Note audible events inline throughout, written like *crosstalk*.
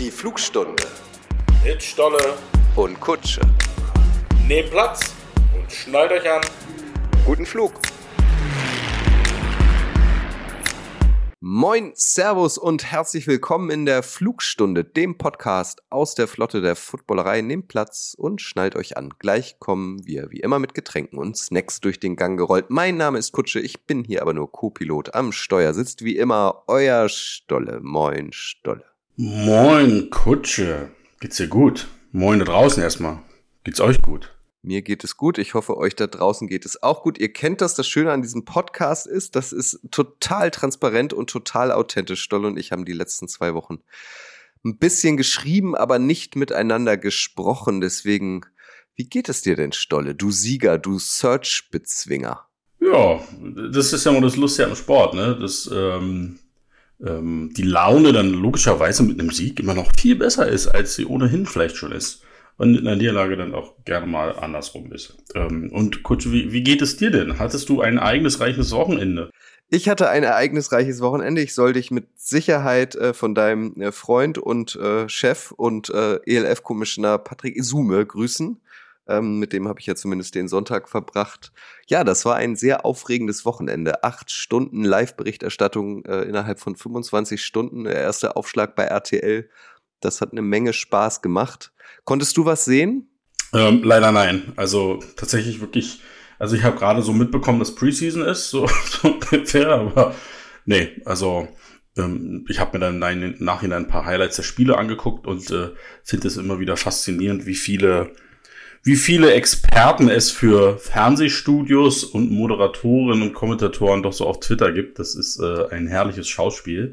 Die Flugstunde Mit Stolle, und Kutsche. nehmt Platz und schnallt euch an. Guten Flug. Moin, Servus und herzlich willkommen in der Flugstunde, dem Podcast aus der Flotte der Footballerei. Nehmt Platz und schnallt euch an. Gleich kommen wir wie immer mit Getränken und Snacks durch den Gang gerollt. Mein Name ist Kutsche, ich bin hier aber nur Co-Pilot. Am Steuer sitzt wie immer euer Stolle. Moin, Stolle. Moin, Kutsche. Geht's dir gut? Moin da draußen erstmal. Geht's euch gut? Mir geht es gut. Ich hoffe, euch da draußen geht es auch gut. Ihr kennt das. Das Schöne an diesem Podcast ist, das ist total transparent und total authentisch. Stoll und ich haben die letzten zwei Wochen ein bisschen geschrieben, aber nicht miteinander gesprochen. Deswegen, wie geht es dir denn, Stolle? Du Sieger, du Search-Bezwinger. Ja, das ist ja mal das Lustige am Sport, ne? Dass ähm, ähm, die Laune dann logischerweise mit einem Sieg immer noch viel besser ist, als sie ohnehin vielleicht schon ist. Und in der Niederlage dann auch gerne mal andersrum ist. Ähm, und Kutsche, wie, wie geht es dir denn? Hattest du ein eigenes reiches Wochenende? Ich hatte ein ereignisreiches Wochenende. Ich soll dich mit Sicherheit äh, von deinem äh, Freund und äh, Chef und äh, ELF-Commissioner Patrick Isume grüßen. Ähm, mit dem habe ich ja zumindest den Sonntag verbracht. Ja, das war ein sehr aufregendes Wochenende. Acht Stunden Live-Berichterstattung äh, innerhalb von 25 Stunden. Der erste Aufschlag bei RTL. Das hat eine Menge Spaß gemacht. Konntest du was sehen? Ähm, leider nein. Also tatsächlich wirklich, also ich habe gerade so mitbekommen, dass Preseason ist, so, *laughs* so ungefähr, aber nee, also ähm, ich habe mir dann im Nachhinein ein paar Highlights der Spiele angeguckt und äh, finde es immer wieder faszinierend, wie viele, wie viele Experten es für Fernsehstudios und Moderatoren und Kommentatoren doch so auf Twitter gibt. Das ist äh, ein herrliches Schauspiel.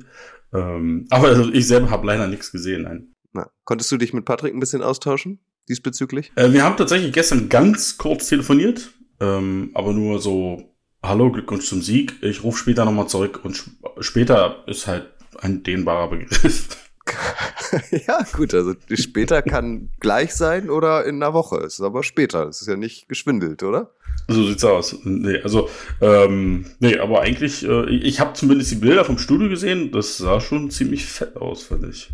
Ähm, *laughs* aber ich selber habe leider nichts gesehen. Nein. Na, konntest du dich mit Patrick ein bisschen austauschen diesbezüglich? Äh, wir haben tatsächlich gestern ganz kurz telefoniert, ähm, aber nur so, hallo, Glückwunsch zum Sieg. Ich rufe später nochmal zurück und sp später ist halt ein dehnbarer Begriff. *laughs* *laughs* ja, gut, also später kann gleich sein oder in einer Woche. Es ist aber später. Es ist ja nicht geschwindelt, oder? So sieht's aus. Nee, also, ähm, nee, aber eigentlich, äh, ich habe zumindest die Bilder vom Studio gesehen. Das sah schon ziemlich fett aus, fand ich.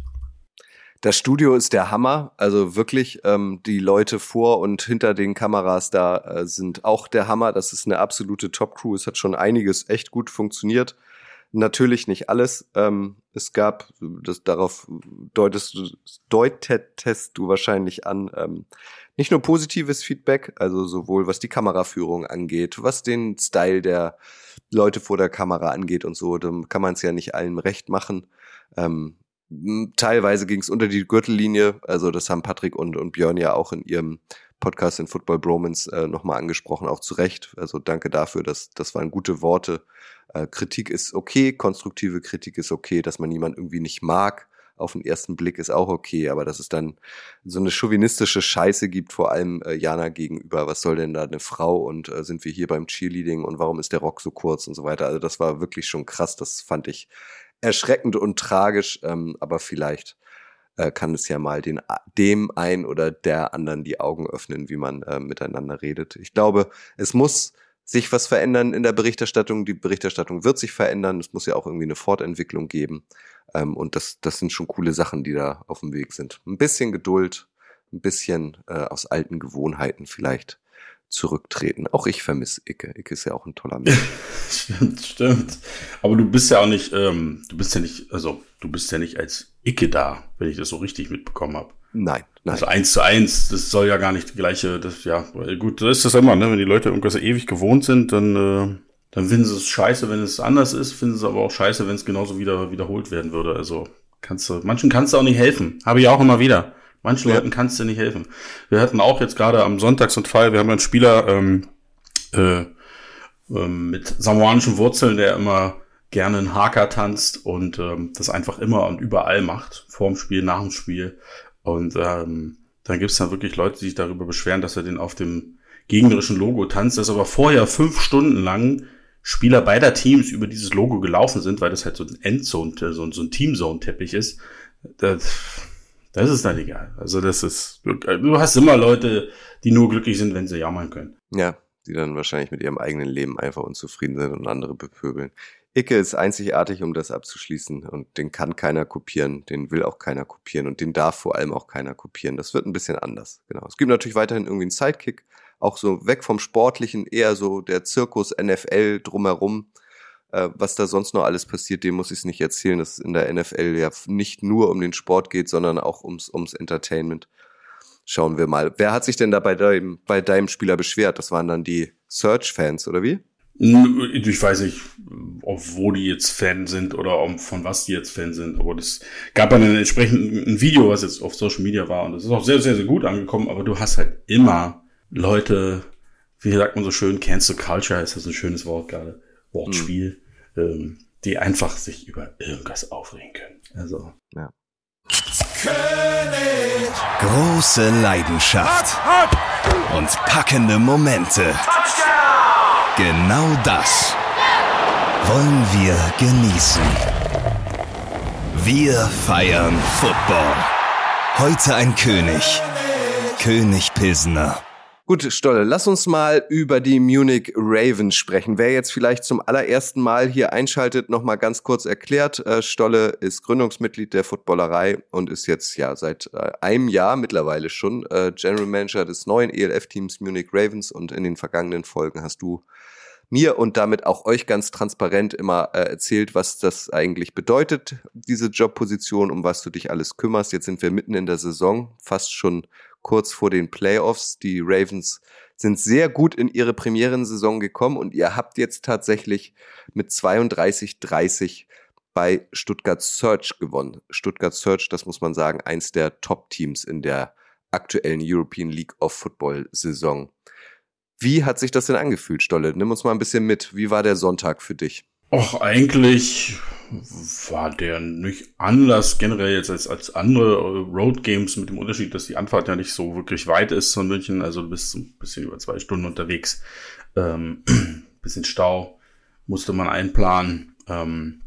Das Studio ist der Hammer. Also wirklich, ähm, die Leute vor und hinter den Kameras da äh, sind auch der Hammer. Das ist eine absolute Top-Crew. Es hat schon einiges echt gut funktioniert. Natürlich nicht alles. Ähm, es gab, das darauf deutest deutetest du wahrscheinlich an, ähm, nicht nur positives Feedback, also sowohl was die Kameraführung angeht, was den Style der Leute vor der Kamera angeht und so, dann kann man es ja nicht allen recht machen. Ähm, teilweise ging es unter die Gürtellinie, also das haben Patrick und, und Björn ja auch in ihrem Podcast in Football Bromance äh, nochmal angesprochen, auch zu Recht. Also danke dafür, dass das waren gute Worte. Äh, Kritik ist okay, konstruktive Kritik ist okay, dass man jemand irgendwie nicht mag. Auf den ersten Blick ist auch okay, aber dass es dann so eine chauvinistische Scheiße gibt, vor allem äh, Jana gegenüber, was soll denn da eine Frau und äh, sind wir hier beim Cheerleading und warum ist der Rock so kurz und so weiter. Also das war wirklich schon krass, das fand ich erschreckend und tragisch, ähm, aber vielleicht äh, kann es ja mal den, dem ein oder der anderen die Augen öffnen, wie man äh, miteinander redet. Ich glaube, es muss sich was verändern in der Berichterstattung. Die Berichterstattung wird sich verändern. Es muss ja auch irgendwie eine Fortentwicklung geben. Ähm, und das, das sind schon coole Sachen, die da auf dem Weg sind. Ein bisschen Geduld, ein bisschen äh, aus alten Gewohnheiten vielleicht zurücktreten. Auch ich vermisse Icke. Icke ist ja auch ein toller *laughs* Mensch. stimmt, stimmt. Aber du bist ja auch nicht, ähm, du bist ja nicht, also du bist ja nicht als Icke da, wenn ich das so richtig mitbekommen habe. Nein, nein. Also eins zu eins, das soll ja gar nicht die gleiche, das, ja, gut, so ist das immer, ne? Wenn die Leute irgendwas ewig gewohnt sind, dann, äh, dann finden sie es scheiße, wenn es anders ist, finden sie es aber auch scheiße, wenn es genauso wieder wiederholt werden würde. Also kannst du, manchen kannst du auch nicht helfen. Habe ich auch immer wieder. Manchen Ja. Leuten kannst du nicht helfen. Wir hatten auch jetzt gerade am Sonntag so einen Fall, wir haben einen Spieler ähm, äh, ähm, mit samoanischen Wurzeln, der immer gerne einen Haka tanzt und ähm, das einfach immer und überall macht, vorm Spiel, nach dem Spiel. Und ähm, dann gibt's dann wirklich Leute, die sich darüber beschweren, dass er den auf dem gegnerischen Logo tanzt, dass aber vorher fünf Stunden lang Spieler beider Teams über dieses Logo gelaufen sind, weil das halt so ein Endzone, so ein, so ein Teamzone-Teppich ist. Das, das ist dann egal. Also das ist, du hast immer Leute, die nur glücklich sind, wenn sie jammern können. Ja, die dann wahrscheinlich mit ihrem eigenen Leben einfach unzufrieden sind und andere bepöbeln. Icke ist einzigartig, um das abzuschließen. Und den kann keiner kopieren, den will auch keiner kopieren und den darf vor allem auch keiner kopieren. Das wird ein bisschen anders. Genau. Es gibt natürlich weiterhin irgendwie einen Sidekick, auch so weg vom Sportlichen, eher so der Zirkus NFL drumherum. Äh, was da sonst noch alles passiert, dem muss ich es nicht erzählen, dass es in der NFL ja nicht nur um den Sport geht, sondern auch ums, ums Entertainment. Schauen wir mal. Wer hat sich denn da bei deinem, bei deinem Spieler beschwert? Das waren dann die Search-Fans, oder wie? Ich weiß nicht, ob wo die jetzt Fan sind oder um, von was die jetzt Fan sind, aber das gab dann ein entsprechendes ein Video, was jetzt auf Social Media war und das ist auch sehr, sehr, sehr gut angekommen, aber du hast halt immer Leute, wie sagt man so schön, Cancel Culture ist das ein schönes Wort gerade, Wortspiel, mhm. Ähm, die einfach sich über irgendwas aufregen können. Also. Ja. König. Große Leidenschaft und packende Momente. Genau das wollen wir genießen. Wir feiern Football. Heute ein König. König Pilsener. Gut, Stolle, lass uns mal über die Munich Ravens sprechen. Wer jetzt vielleicht zum allerersten Mal hier einschaltet, nochmal ganz kurz erklärt. Äh, Stolle ist Gründungsmitglied der Footballerei und ist jetzt ja seit äh, einem Jahr mittlerweile schon äh, General Manager des neuen ELF-Teams Munich Ravens und in den vergangenen Folgen hast du mir und damit auch euch ganz transparent immer äh, erzählt, was das eigentlich bedeutet, diese Jobposition, um was du dich alles kümmerst. Jetzt sind wir mitten in der Saison, fast schon kurz vor den Playoffs. Die Ravens sind sehr gut in ihre Premierensaison gekommen und ihr habt jetzt tatsächlich mit 32-30 bei Stuttgart Search gewonnen. Stuttgart Search, das muss man sagen, eins der Top-Teams in der aktuellen European League of Football Saison. Wie hat sich das denn angefühlt, Stolle? Nimm uns mal ein bisschen mit. Wie war der Sonntag für dich? Och, eigentlich war der nicht anders generell jetzt als, als andere Road Games mit dem Unterschied, dass die Anfahrt ja nicht so wirklich weit ist von München. Also du bist ein bisschen über zwei Stunden unterwegs. Ähm, *clears throat* bisschen Stau musste man einplanen. Ähm,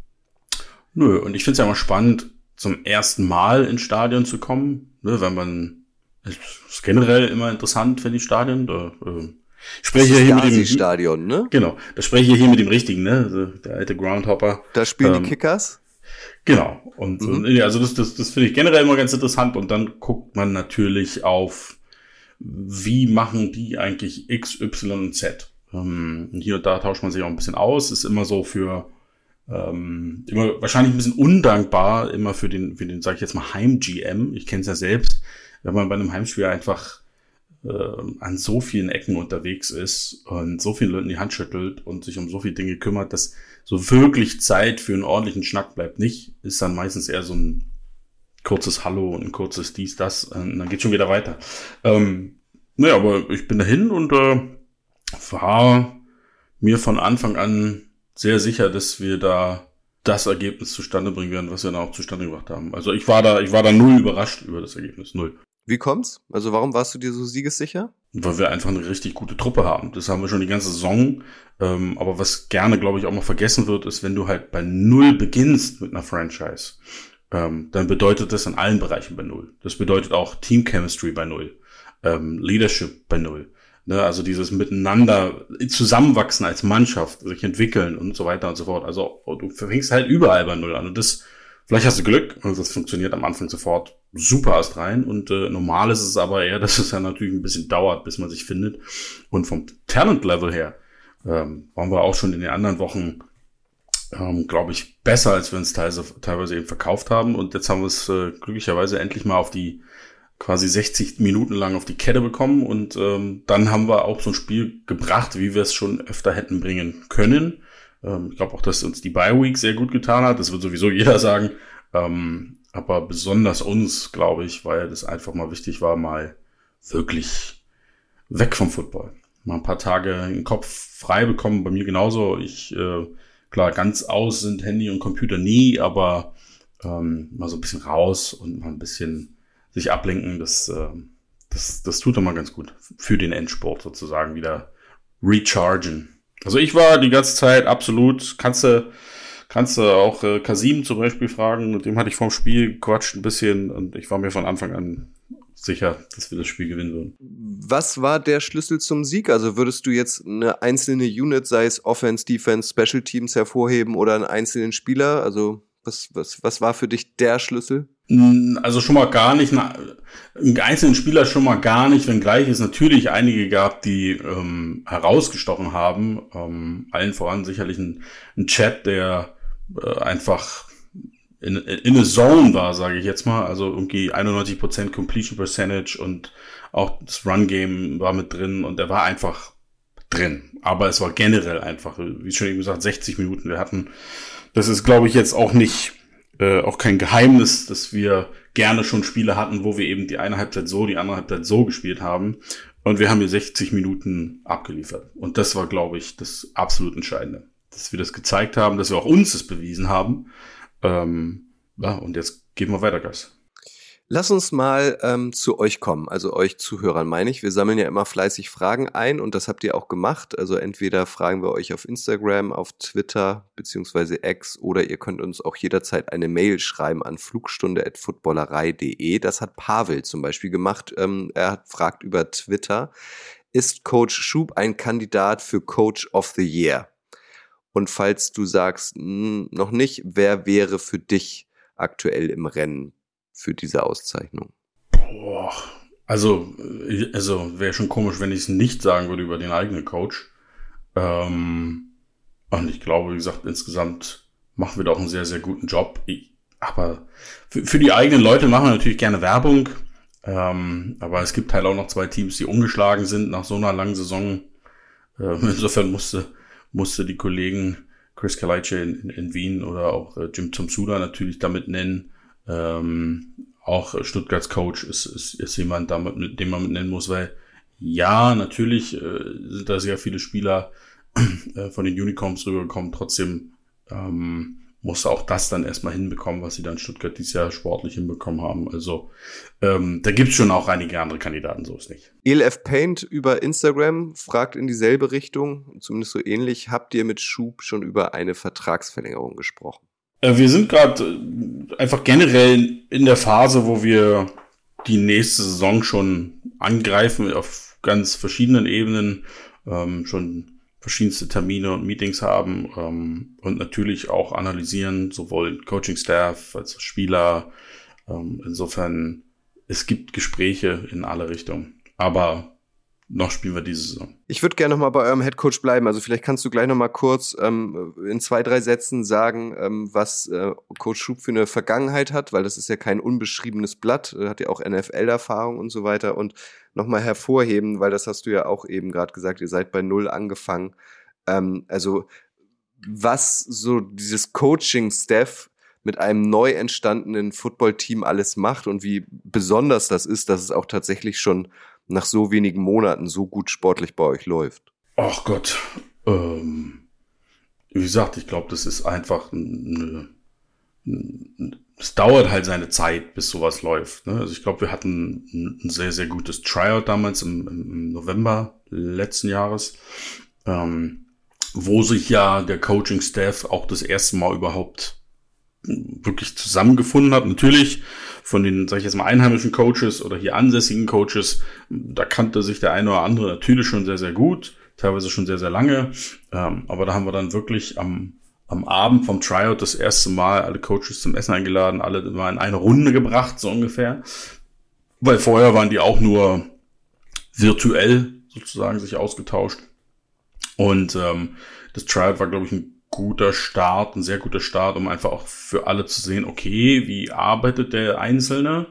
nö, und ich finde es ja immer spannend, zum ersten Mal ins Stadion zu kommen. Ne, wenn man, ist generell immer interessant, finde ich Stadion. Da, äh, spreche das hier mit dem Stadion, ne? Genau, da spreche ich hier mit dem richtigen, ne? Also der alte Groundhopper. Da spielen ähm, die Kickers. Genau. Und, mhm. und also das, das, das finde ich generell immer ganz interessant. Und dann guckt man natürlich auf, wie machen die eigentlich X, Y und Z. Ähm, hier und da tauscht man sich auch ein bisschen aus. Ist immer so für ähm, immer wahrscheinlich ein bisschen undankbar, immer für den, für den, sag ich jetzt mal, Heim-GM. Ich kenne es ja selbst, wenn man bei einem Heimspiel einfach äh, an so vielen Ecken unterwegs ist und so vielen Leuten die Hand schüttelt und sich um so viele Dinge kümmert, dass so wirklich Zeit für einen ordentlichen Schnack bleibt nicht, ist dann meistens eher so ein kurzes Hallo und ein kurzes dies, das, und dann geht schon wieder weiter. Ähm, naja, aber ich bin dahin und äh, war mir von Anfang an sehr sicher, dass wir da das Ergebnis zustande bringen werden, was wir dann auch zustande gebracht haben. Also ich war da, ich war da null überrascht über das Ergebnis, null. Wie kommt's? Also warum warst du dir so siegessicher? Weil wir einfach eine richtig gute Truppe haben. Das haben wir schon die ganze Saison. Ähm, aber was gerne, glaube ich, auch mal vergessen wird, ist, wenn du halt bei Null beginnst mit einer Franchise, ähm, dann bedeutet das in allen Bereichen bei Null. Das bedeutet auch Team Chemistry bei Null, ähm, Leadership bei Null. Ne, also dieses Miteinander zusammenwachsen als Mannschaft, sich entwickeln und so weiter und so fort. Also du fängst halt überall bei Null an. Und das Vielleicht hast du Glück und das funktioniert am Anfang sofort super erst rein. Und äh, normal ist es aber eher, *laughs* dass es ja natürlich ein bisschen dauert, bis man sich findet. Und vom Talent-Level her ähm, waren wir auch schon in den anderen Wochen, ähm, glaube ich, besser, als wir uns teilweise, teilweise eben verkauft haben. Und jetzt haben wir es äh, glücklicherweise endlich mal auf die quasi 60 Minuten lang auf die Kette bekommen. Und ähm, dann haben wir auch so ein Spiel gebracht, wie wir es schon öfter hätten bringen können. Ähm, ich glaube auch, dass uns die Bye Week sehr gut getan hat. Das wird sowieso jeder sagen. Ähm, aber besonders uns, glaube ich, weil das einfach mal wichtig war, mal wirklich weg vom Football. Mal ein paar Tage den Kopf frei bekommen. Bei mir genauso. Ich, äh, klar, ganz aus sind Handy und Computer nie, aber ähm, mal so ein bisschen raus und mal ein bisschen sich ablenken, das, äh, das, das tut doch mal ganz gut. Für den Endsport sozusagen wieder rechargen. Also ich war die ganze Zeit absolut, kannst du, kannst du auch äh, Kasim zum Beispiel fragen, mit dem hatte ich vorm Spiel gequatscht ein bisschen und ich war mir von Anfang an sicher, dass wir das Spiel gewinnen würden. Was war der Schlüssel zum Sieg? Also würdest du jetzt eine einzelne Unit, sei es Offense, Defense, Special Teams hervorheben oder einen einzelnen Spieler? Also was, was, was war für dich der Schlüssel? Also schon mal gar nicht, einen einzelnen Spieler schon mal gar nicht, wenngleich es natürlich einige gab, die ähm, herausgestochen haben. Ähm, allen voran sicherlich ein, ein Chat, der äh, einfach in, in a Zone war, sage ich jetzt mal. Also irgendwie 91% Completion Percentage und auch das Run-Game war mit drin und er war einfach drin. Aber es war generell einfach, wie schon eben gesagt, 60 Minuten. Wir hatten, das ist glaube ich jetzt auch nicht äh, auch kein Geheimnis, dass wir gerne schon Spiele hatten, wo wir eben die eine Halbzeit so, die andere Halbzeit so gespielt haben. Und wir haben hier 60 Minuten abgeliefert. Und das war, glaube ich, das absolut Entscheidende. Dass wir das gezeigt haben, dass wir auch uns das bewiesen haben. Ähm, ja, und jetzt geben wir weiter Gas. Lass uns mal ähm, zu euch kommen, also euch Zuhörern meine ich. Wir sammeln ja immer fleißig Fragen ein und das habt ihr auch gemacht. Also entweder fragen wir euch auf Instagram, auf Twitter beziehungsweise X oder ihr könnt uns auch jederzeit eine Mail schreiben an flugstunde.footballerei.de. Das hat Pavel zum Beispiel gemacht. Ähm, er hat fragt über Twitter, ist Coach Schub ein Kandidat für Coach of the Year? Und falls du sagst, mh, hm, noch nicht, wer wäre für dich aktuell im Rennen? Für diese Auszeichnung? Boah, also, also wäre schon komisch, wenn ich es nicht sagen würde über den eigenen Coach. Ähm, und ich glaube, wie gesagt, insgesamt machen wir doch einen sehr, sehr guten Job. Ich, aber für, für, die eigenen Leute machen wir natürlich gerne Werbung. Ähm, aber es gibt halt auch noch zwei Teams, die ungeschlagen sind nach so einer langen Saison. Ähm, *laughs* insofern musste, musste die Kollegen Chris Kalaice in, in, in, Wien oder auch äh, Jim Tomsuda natürlich damit nennen. Ähm, auch Stuttgarts Coach ist, ist, ist jemand, damit, den man mit nennen muss, weil ja, natürlich äh, sind da sehr viele Spieler äh, von den Unicorns rübergekommen. Trotzdem ähm, muss auch das dann erstmal hinbekommen, was sie dann Stuttgart dieses Jahr sportlich hinbekommen haben. Also ähm, da gibt's schon auch einige andere Kandidaten, so ist nicht. ELF Paint über Instagram fragt in dieselbe Richtung, zumindest so ähnlich. Habt ihr mit Schub schon über eine Vertragsverlängerung gesprochen? Äh, wir sind gerade äh, einfach generell in der Phase, wo wir die nächste Saison schon angreifen auf ganz verschiedenen Ebenen, ähm, schon verschiedenste Termine und Meetings haben ähm, und natürlich auch analysieren, sowohl Coaching-Staff als auch Spieler. Ähm, insofern, es gibt Gespräche in alle Richtungen. Aber noch spielen wir diese Saison. Ich würde gerne noch mal bei eurem Headcoach bleiben. Also vielleicht kannst du gleich noch mal kurz ähm, in zwei, drei Sätzen sagen, ähm, was äh, Coach Schub für eine Vergangenheit hat, weil das ist ja kein unbeschriebenes Blatt, er hat ja auch NFL-Erfahrung und so weiter und noch mal hervorheben, weil das hast du ja auch eben gerade gesagt, ihr seid bei Null angefangen. Ähm, also was so dieses Coaching-Staff mit einem neu entstandenen Football-Team alles macht und wie besonders das ist, dass es auch tatsächlich schon nach so wenigen Monaten so gut sportlich bei euch läuft? Ach Gott. Ähm, wie gesagt, ich glaube, das ist einfach es dauert halt seine Zeit, bis sowas läuft. Ne? Also ich glaube, wir hatten ein, sehr, sehr gutes Tryout damals im, im November letzten Jahres, ähm, wo sich ja der Coaching-Staff auch das erste Mal überhaupt wirklich zusammengefunden hat. Natürlich von den, sag ich jetzt mal, einheimischen Coaches oder hier ansässigen Coaches, da kannte sich der eine oder andere natürlich schon sehr, sehr gut, teilweise schon sehr, sehr lange. Ähm, aber da haben wir dann wirklich am, am Abend vom Tryout das erste Mal alle Coaches zum Essen eingeladen, alle mal in eine Runde gebracht, so ungefähr. Weil vorher waren die auch nur virtuell sozusagen sich ausgetauscht. Und ähm, das Tryout war, glaube ich, ein guter Start, ein sehr guter Start, um einfach auch für alle zu sehen, okay, wie arbeitet der Einzelne,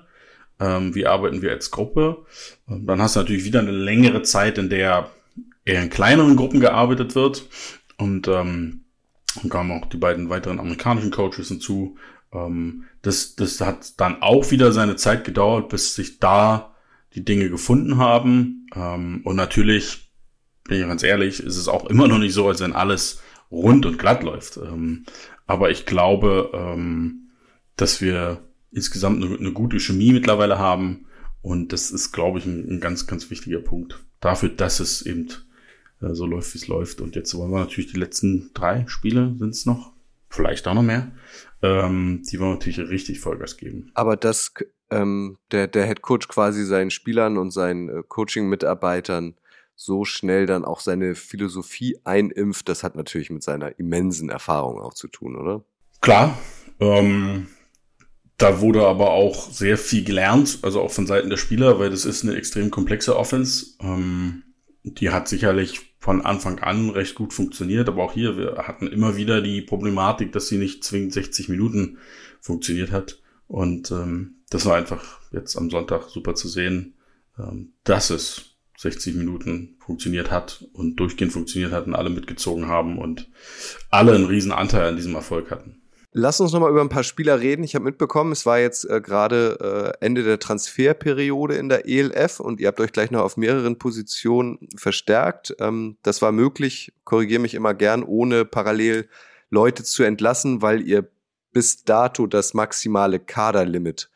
ähm, wie arbeiten wir als Gruppe. Und dann hast du natürlich wieder eine längere Zeit, in der eher in kleineren Gruppen gearbeitet wird. Und ähm, dann kamen auch die beiden weiteren amerikanischen Coaches hinzu. Ähm, das, das hat dann auch wieder seine Zeit gedauert, bis sich da die Dinge gefunden haben. Ähm, und natürlich, bin ich ganz ehrlich, ist es auch immer noch nicht so, als wenn alles rund und glatt läuft. Ähm, aber ich glaube, ähm, dass wir insgesamt eine, eine, gute Chemie mittlerweile haben. Und das ist, glaube ich, ein, ein ganz, ganz wichtiger Punkt dafür, dass es eben äh, so läuft, wie es läuft. Und jetzt wollen wir natürlich die letzten drei Spiele sind es noch, vielleicht auch noch mehr. Ähm, die wollen natürlich richtig Vollgas geben. Aber das ähm, der, der Head Coach quasi seinen Spielern und seinen äh, Coaching-Mitarbeitern so schnell dann auch seine Philosophie einimpft, das hat natürlich mit seiner immensen Erfahrung auch zu tun, oder? Klar. Ähm, da wurde aber auch sehr viel gelernt, also auch von Seiten der Spieler, weil das ist eine extrem komplexe Offense. Ähm, die hat sicherlich von Anfang an recht gut funktioniert, aber auch hier, wir hatten immer wieder die Problematik, dass sie nicht zwingend 60 Minuten funktioniert hat. Und ähm, das war einfach jetzt am Sonntag super zu sehen, ähm, dass es 60 Minuten funktioniert hat und durchgehend funktioniert hat und alle mitgezogen haben und alle einen riesen Anteil an diesem Erfolg hatten. Lass uns noch mal über ein paar Spieler reden. Ich habe mitbekommen, es war jetzt äh, gerade äh, Ende der Transferperiode in der ELF und ihr habt euch gleich noch auf mehreren Positionen verstärkt. Ähm, das war möglich, korrigiere mich immer gern, ohne parallel Leute zu entlassen, weil ihr bis dato das maximale Kaderlimit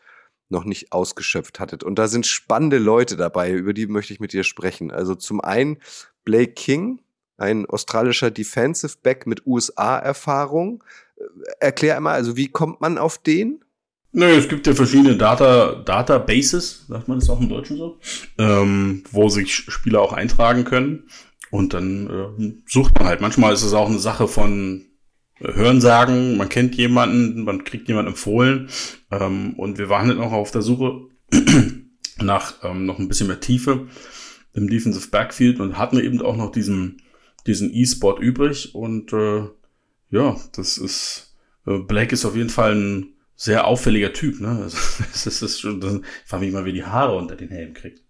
noch nicht ausgeschöpft hattet. Und da sind spannende Leute dabei, über die möchte ich mit dir sprechen. Also zum einen Blake King, ein australischer Defensive Back mit USA-Erfahrung. Äh, erklär einmal, also wie kommt man auf den? Nö, es gibt ja verschiedene Data, Databases, sagt man das auch im Deutschen so, ähm, wo sich Spieler auch eintragen können. Und dann äh, sucht man halt. Manchmal ist es auch eine Sache von Hörensagen, man kennt jemanden, man kriegt jemanden empfohlen. Ähm, und wir waren halt noch auf der Suche *clears throat* nach ähm, noch ein bisschen mehr Tiefe im Defensive Backfield und hatten eben auch noch diesen diesen E-Spot übrig. Und äh, ja, das ist äh, Blake ist auf jeden Fall ein sehr auffälliger Typ. Ne? Also, *laughs* das ist schon, das, ich frage mich mal, wie die Haare unter den Helm kriegt.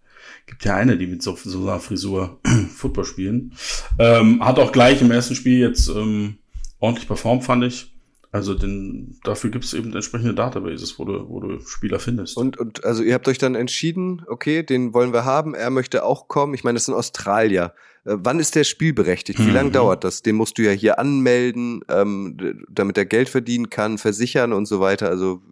Gibt ja eine, die mit so, so einer Frisur *clears throat* Football spielen. Ähm, hat auch gleich im ersten Spiel jetzt ähm, ordentlich performt, fand ich. Also denn dafür gibt es eben entsprechende Databases, wo du, wo du Spieler findest. Und, und also ihr habt euch dann entschieden, okay, den wollen wir haben, er möchte auch kommen. Ich meine, das ist ein Australier. Äh, wann ist der spielberechtigt? Wie mhm. lange dauert das? Den musst du ja hier anmelden, ähm, damit er Geld verdienen kann, versichern und so weiter. Also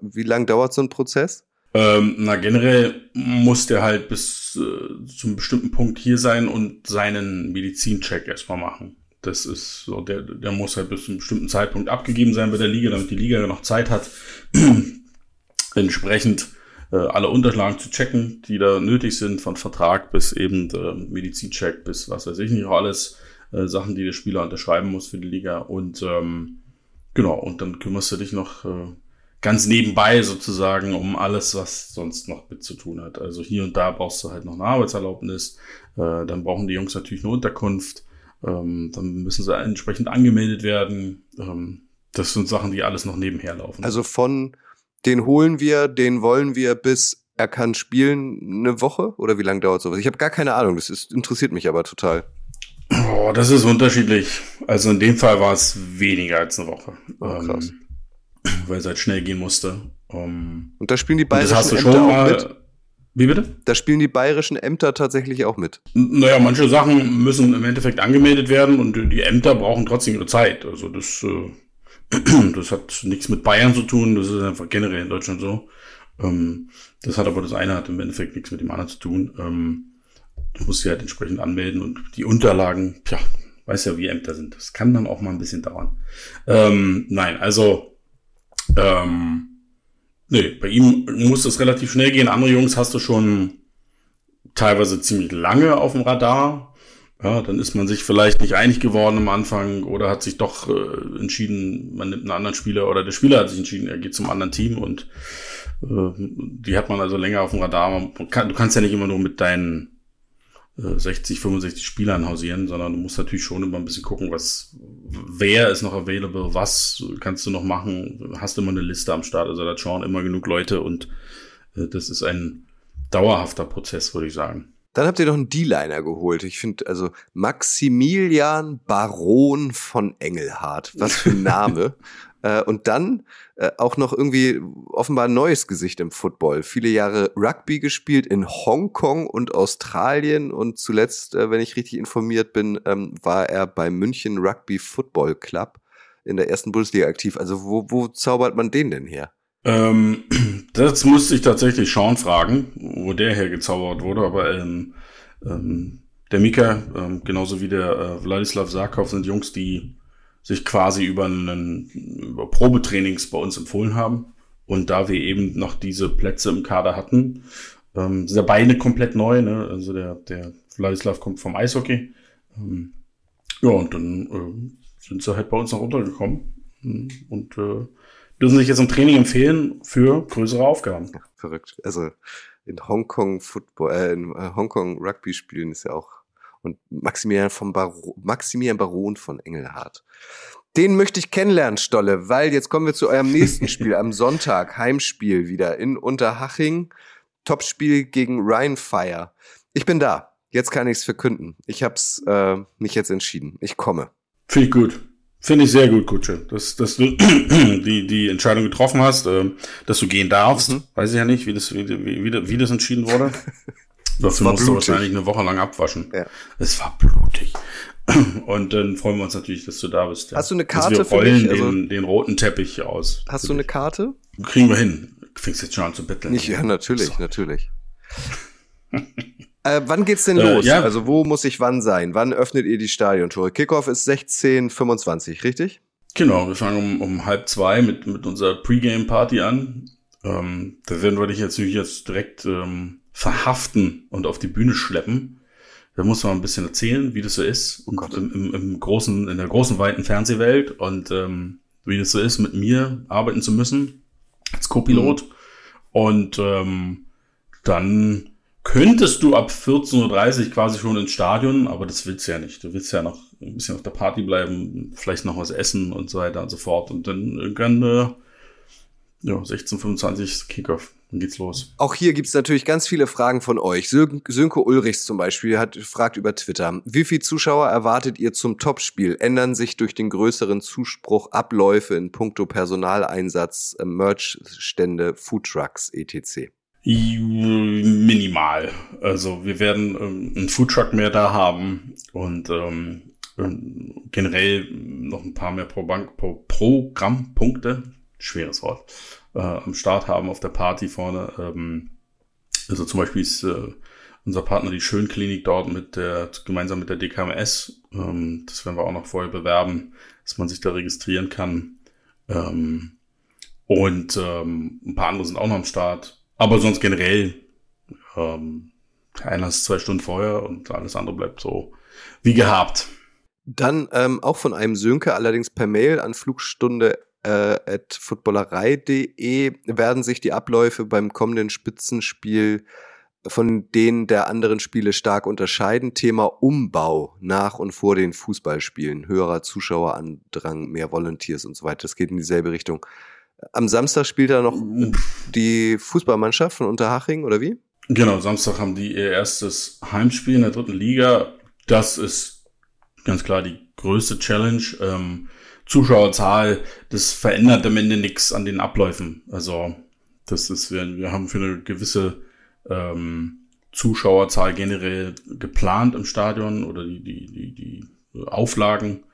wie lange dauert so ein Prozess? Ähm, na, generell muss der halt bis äh, zum bestimmten Punkt hier sein und seinen Medizincheck erstmal machen. Das ist so, der, der muss halt bis zu einem bestimmten Zeitpunkt abgegeben sein bei der Liga, damit die Liga noch Zeit hat, *clears throat* entsprechend äh, alle Unterlagen zu checken, die da nötig sind, von Vertrag bis eben äh, Medizincheck bis was weiß ich nicht, auch alles äh, Sachen, die der Spieler unterschreiben muss für die Liga. Und ähm, genau, und dann kümmerst du dich noch äh, ganz nebenbei sozusagen um alles, was sonst noch mit zu tun hat. Also hier und da brauchst du halt noch eine Arbeitserlaubnis, äh, dann brauchen die Jungs natürlich eine Unterkunft ähm, dann müssen sie entsprechend angemeldet werden. Ähm, das sind Sachen, die alles noch nebenher laufen. Also von den holen wir, den wollen wir bis er kann spielen eine Woche oder wie lange dauert sowas? Ich habe gar keine Ahnung, das ist, interessiert mich aber total. Oh, das ist unterschiedlich. Also in dem Fall war es weniger als eine Woche. Oh, krass. Ähm, weil es halt schnell gehen musste. Um, ähm, und da spielen die du schon Ämter mal, mit? Wie bitte? Da spielen die bayerischen Ämter tatsächlich auch mit. Naja, manche Sachen müssen im Endeffekt angemeldet werden und die Ämter brauchen trotzdem ihre Zeit. Also das, äh, *clears throat* das hat nichts mit Bayern zu tun, das ist einfach generell in Deutschland so. Ähm, das hat aber das eine hat im Endeffekt nichts mit dem anderen zu tun. Ähm, du musst sie halt entsprechend anmelden und die Unterlagen, tja, weiß ja, wie Ämter sind. Das kann dann auch mal ein bisschen dauern. Ähm, nein, also ähm, Nee, bei ihm muss es relativ schnell gehen. Andere Jungs hast du schon teilweise ziemlich lange auf dem Radar. Ja, dann ist man sich vielleicht nicht einig geworden am Anfang oder hat sich doch äh, entschieden, man nimmt einen anderen Spieler oder der Spieler hat sich entschieden, er geht zum anderen Team und äh, die hat man also länger auf dem Radar. Kann, du kannst ja nicht immer nur mit deinen 60, 65 Spielern hausieren, sondern du musst natürlich schon immer ein bisschen gucken, was, wer ist noch available, was kannst du noch machen, hast immer eine Liste am Start, also da schauen immer genug Leute und äh, das ist ein dauerhafter Prozess, würde ich sagen. Dann habt ihr noch einen D-Liner geholt. Ich finde, also Maximilian Baron von Engelhardt. Was für ein *laughs* Name. Äh, und dann äh, auch noch irgendwie offenbar ein neues Gesicht im Football. Viele Jahre Rugby gespielt in Hongkong und Australien und zuletzt, äh, wenn ich richtig informiert bin, ähm, war er beim München Rugby Football Club in der ersten Bundesliga aktiv. Also wo, wo zaubert man den denn her? Ähm, *clears throat* das musste ich tatsächlich Sean fragen, wo der hergezaubert wurde, aber ähm, ähm, der Mika, ähm, genauso wie der äh, Wladislav Sarkov sind Jungs, die sich quasi über einen über Probetrainings bei uns empfohlen haben. Und da wir eben noch diese Plätze im Kader hatten, ähm, sind ja beide komplett neu. Ne? Also der, der Vladislav kommt vom Eishockey. Ähm, ja, und dann äh, sind sie halt bei uns noch runtergekommen und äh, dürfen sich jetzt im Training empfehlen für größere Aufgaben. Ja, verrückt. Also in Hongkong Football, äh, in äh, Hongkong Rugby spielen ist ja auch und Maximilian von Baron, Maximilian Baron von Engelhardt. Den möchte ich kennenlernen, Stolle, weil jetzt kommen wir zu eurem nächsten *laughs* Spiel am Sonntag, Heimspiel wieder in Unterhaching. Topspiel gegen Rheinfire. Ich bin da. Jetzt kann ich es verkünden. Ich habe es äh, mich jetzt entschieden. Ich komme. Ich gut. Finde ich sehr gut, Kutsche, dass, dass du *clears throat* die, die Entscheidung getroffen hast, äh, dass du gehen darfst. Mhm. Weiß ich ja nicht, wie das, wie, wie, wie das entschieden wurde. *laughs* Dafür musst blutig. du wahrscheinlich eine Woche lang abwaschen. Ja. Es war blutig. *clears throat* Und dann freuen wir uns natürlich, dass du da bist. Ja. Hast du eine Karte wir rollen für mich? Also, den, den roten Teppich aus. Hast du eine Karte? Kriegen wir hin. Du fängst jetzt schon an zu betteln. Nicht, ja, natürlich, so. natürlich. *laughs* äh, wann geht's denn äh, los? Ja. Also wo muss ich wann sein? Wann öffnet ihr die Stadiontore? Kickoff ist 16.25, richtig? Genau, wir fangen um, um halb zwei mit, mit unserer Pre-Game-Party an. Ähm, da werden wir dich jetzt natürlich jetzt direkt ähm, verhaften und auf die Bühne schleppen. Da muss man ein bisschen erzählen, wie das so ist oh im, im, im, großen, in der großen, weiten Fernsehwelt und ähm, wie das so ist, mit mir arbeiten zu müssen als Co-Pilot. Mhm. Und ähm, dann könntest du ab 14.30 Uhr quasi schon ins Stadion, aber das willst du ja nicht. Du willst ja noch ein bisschen auf der Party bleiben, vielleicht noch was essen und so weiter und so fort. Und dann irgendwann, äh, ja, 16.25 Kickoff. Dann geht's los. Auch hier gibt's natürlich ganz viele Fragen von euch. Sönke Ulrichs zum Beispiel hat fragt über Twitter. Wie viele Zuschauer erwartet ihr zum Topspiel? Ändern sich durch den größeren Zuspruch Abläufe in puncto Personaleinsatz, äh, Merchstände, Foodtrucks, etc.? Minimal. Also wir werden ähm, einen Foodtruck mehr da haben und ähm, generell noch ein paar mehr Pro Bank Pro Programmpunkte. Schweres Wort äh, am Start haben auf der Party vorne. Ähm, also zum Beispiel ist äh, unser Partner die Schönklinik dort mit der, gemeinsam mit der DKMS. Ähm, das werden wir auch noch vorher bewerben, dass man sich da registrieren kann. Ähm, und ähm, ein paar andere sind auch noch am Start. Aber sonst generell ähm, einer ist zwei Stunden vorher und alles andere bleibt so wie gehabt. Dann ähm, auch von einem Sönke, allerdings per Mail an Flugstunde äh, at footballerei.de werden sich die Abläufe beim kommenden Spitzenspiel von denen der anderen Spiele stark unterscheiden. Thema Umbau nach und vor den Fußballspielen. Höherer Zuschauerandrang, mehr Volunteers und so weiter. Das geht in dieselbe Richtung. Am Samstag spielt da noch die Fußballmannschaft von Unterhaching, oder wie? Genau, Samstag haben die ihr erstes Heimspiel in der dritten Liga. Das ist ganz klar die größte Challenge. Ähm, Zuschauerzahl, das verändert am Ende nichts an den Abläufen. Also das ist, wir, wir haben für eine gewisse ähm, Zuschauerzahl generell geplant im Stadion oder die, die, die, die Auflagen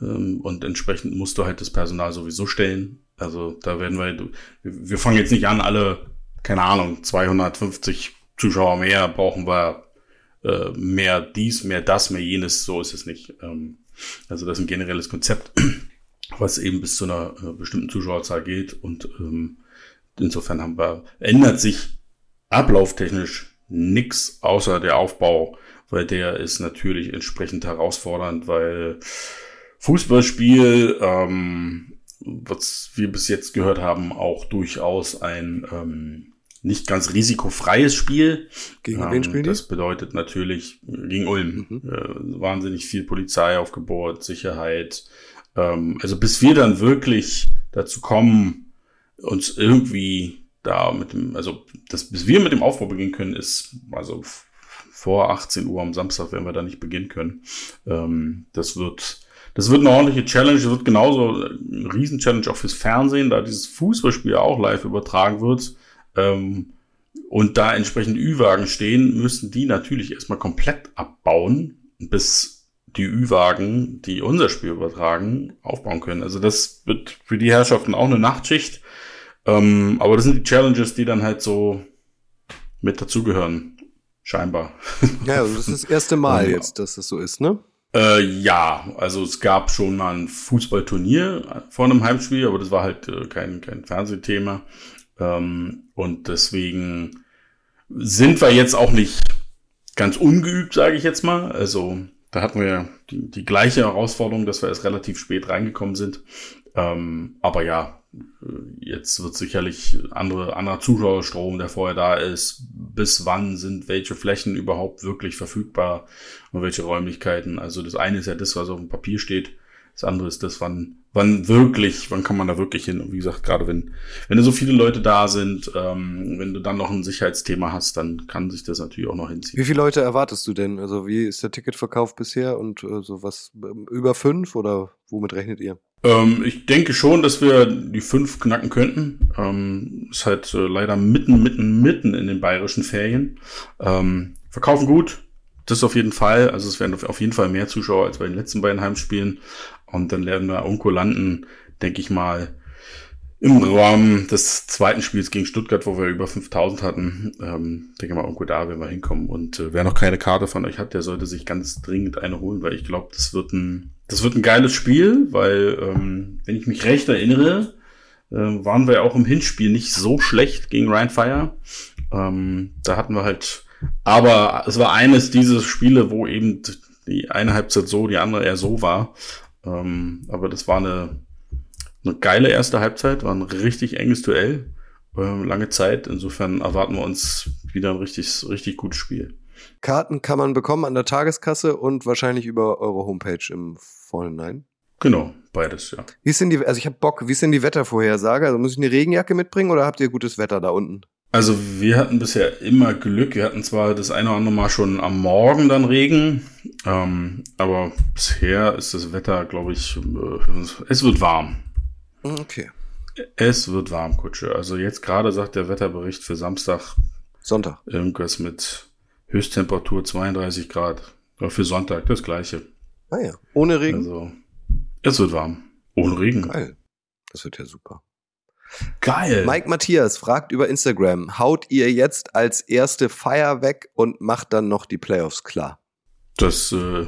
ähm, und entsprechend musst du halt das Personal sowieso stellen. Also da werden wir, wir fangen jetzt nicht an, alle, keine Ahnung, 250 Zuschauer mehr brauchen wir äh, mehr dies, mehr das, mehr jenes, so ist es nicht. Ähm, also das ist ein generelles Konzept *clears throat* was eben bis zu einer äh, bestimmten Zuschauerzahl geht. Und ähm, insofern haben wir, ändert sich ablauftechnisch nichts außer der Aufbau, weil der ist natürlich entsprechend herausfordernd, weil Fußballspiel, ähm, was wir bis jetzt gehört haben, auch durchaus ein ähm, nicht ganz risikofreies Spiel. Gegen wen ähm, spielen die? Das bedeutet natürlich gegen Ulm. Mhm. Äh, wahnsinnig viel Polizeiaufgebot, Sicherheit, ähm, also bis wir dann wirklich dazu kommen, uns irgendwie da mit dem, also das, bis wir mit dem Aufbau beginnen können, ist also vor 18 Uhr am Samstag werden wir da nicht beginnen können. Ähm, das wird das wird eine ordentliche Challenge. Das wird genauso eine Riesen-Challenge auch fürs Fernsehen, da dieses Fußballspiel auch live übertragen wird. Ähm, und da entsprechend Ü-Wagen stehen, müssen die natürlich erstmal komplett abbauen, bis die Ü-Wagen, die unser Spiel übertragen, aufbauen können. Also das wird für die Herrschaften auch eine Nachtschicht. Ähm, aber das sind die Challenges, die dann halt so mit dazugehören. Scheinbar. Ja, also das ist das erste Mal *laughs* jetzt, dass das so ist, ne? Äh, ja, also es gab schon mal ein Fußballturnier vor einem Heimspiel, aber das war halt äh, kein, kein Fernsehthema. Ähm, und deswegen sind wir jetzt auch nicht ganz ungeübt, sage ich jetzt mal. Also da hatten wir die, die gleiche Herausforderung, dass wir erst relativ spät reingekommen sind. Ähm, aber ja, jetzt wird sicherlich andere, anderer Zuschauerstrom, der vorher da ist. Bis wann sind welche Flächen überhaupt wirklich verfügbar und welche Räumlichkeiten? Also das eine ist ja das, was auf dem Papier steht. Das andere ist das, wann, wann wirklich, wann kann man da wirklich hin? Und wie gesagt, gerade wenn, wenn so viele Leute da sind, ähm, wenn du dann noch ein Sicherheitsthema hast, dann kann sich das natürlich auch noch hinziehen. Wie viele Leute erwartest du denn? Also wie ist der Ticketverkauf bisher und äh, so was über fünf oder womit rechnet ihr? Ähm, ich denke schon, dass wir die fünf knacken könnten. Ähm, ist halt äh, leider mitten, mitten, mitten in den bayerischen Ferien. Ähm, verkaufen gut, das auf jeden Fall. Also es werden auf jeden Fall mehr Zuschauer als bei den letzten beiden Heimspielen. Und dann werden wir irgendwo landen, denke ich mal, im Rahmen des zweiten Spiels gegen Stuttgart, wo wir über 5000 hatten. Ähm, denke mal, irgendwo da werden wir hinkommen. Und äh, wer noch keine Karte von euch hat, der sollte sich ganz dringend eine holen, weil ich glaube, das wird ein, das wird ein geiles Spiel, weil, ähm, wenn ich mich recht erinnere, äh, waren wir auch im Hinspiel nicht so schlecht gegen Ryan Fire. Ähm, da hatten wir halt, aber es war eines dieses Spiele, wo eben die eine Halbzeit so, die andere eher so war. Ähm, aber das war eine, eine geile erste Halbzeit, war ein richtig enges Duell, äh, lange Zeit. Insofern erwarten wir uns wieder ein richtig, richtig gutes Spiel. Karten kann man bekommen an der Tageskasse und wahrscheinlich über eure Homepage im Vorhinein. Genau, beides, ja. Wie ist denn die, also ich habe Bock, wie ist denn die Wettervorhersage? Also muss ich eine Regenjacke mitbringen oder habt ihr gutes Wetter da unten? Also wir hatten bisher immer Glück. Wir hatten zwar das eine oder andere Mal schon am Morgen dann Regen, ähm, aber bisher ist das Wetter, glaube ich, äh, es wird warm. Okay. Es wird warm, Kutsche. Also jetzt gerade sagt der Wetterbericht für Samstag Sonntag. irgendwas mit Höchsttemperatur 32 Grad. Für Sonntag das gleiche. Ah ja. Ohne Regen? Also es wird warm. Ohne Regen. Geil. Das wird ja super. Geil. Mike Matthias fragt über Instagram, haut ihr jetzt als erste Feier weg und macht dann noch die Playoffs klar? Das äh,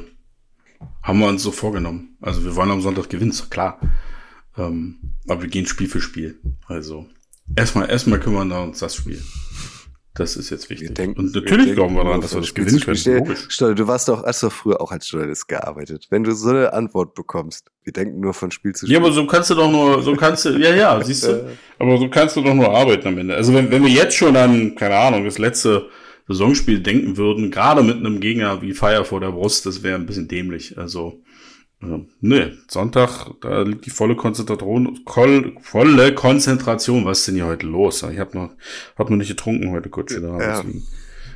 haben wir uns so vorgenommen. Also wir wollen am Sonntag gewinnen, ist klar. Ähm, aber wir gehen Spiel für Spiel. Also erstmal erstmal kümmern wir uns das Spiel. Das ist jetzt wichtig. denken- Und natürlich wir glauben wir daran, dass wir das gewinnen können. Stoll, du warst doch, hast doch früher auch als Journalist gearbeitet. Wenn du so eine Antwort bekommst, wir denken nur von Spiel zu Spiel. Ja, aber so kannst du doch nur, so kannst du, ja, ja, *laughs* siehst du. Aber so kannst du doch nur arbeiten am Ende. Also wenn, wenn wir jetzt schon an, keine Ahnung, das letzte Saisonspiel denken würden, gerade mit einem Gegner wie Fire vor der Brust, das wäre ein bisschen dämlich. Also, äh, ne, Sonntag, da liegt die volle Konzentration, kol, volle Konzentration. Was ist denn hier heute los? Ich habe noch, hab noch nicht getrunken heute. Da Ja.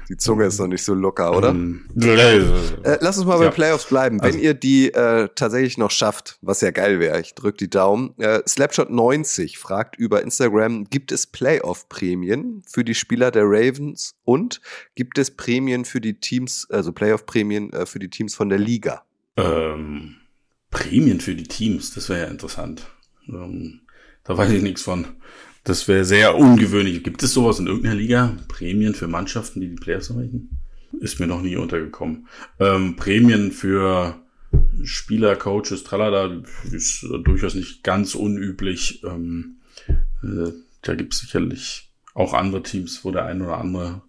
Die Zunge ist noch nicht so locker, oder? Ähm, Äh, lass uns mal bei Ja. Playoffs bleiben. Wenn Also- ihr die äh, tatsächlich noch schafft, was ja geil wäre, ich drück die Daumen. Äh, Slapshot90 fragt über Instagram, gibt es Playoff-Prämien für die Spieler der Ravens und gibt es Prämien für die Teams, also Playoff-Prämien äh, für die Teams von der Liga? Ähm, Prämien für die Teams, das wäre ja interessant. Ähm, da weiß ich nichts von. Das wäre sehr ungewöhnlich. Gibt es sowas in irgendeiner Liga? Prämien für Mannschaften, die die Playoffs erreichen? Ist mir noch nie untergekommen. Ähm, Prämien für Spieler, Coaches, tralala, ist durchaus nicht ganz unüblich. Ähm, äh, da gibt es sicherlich auch andere Teams, wo der ein oder andere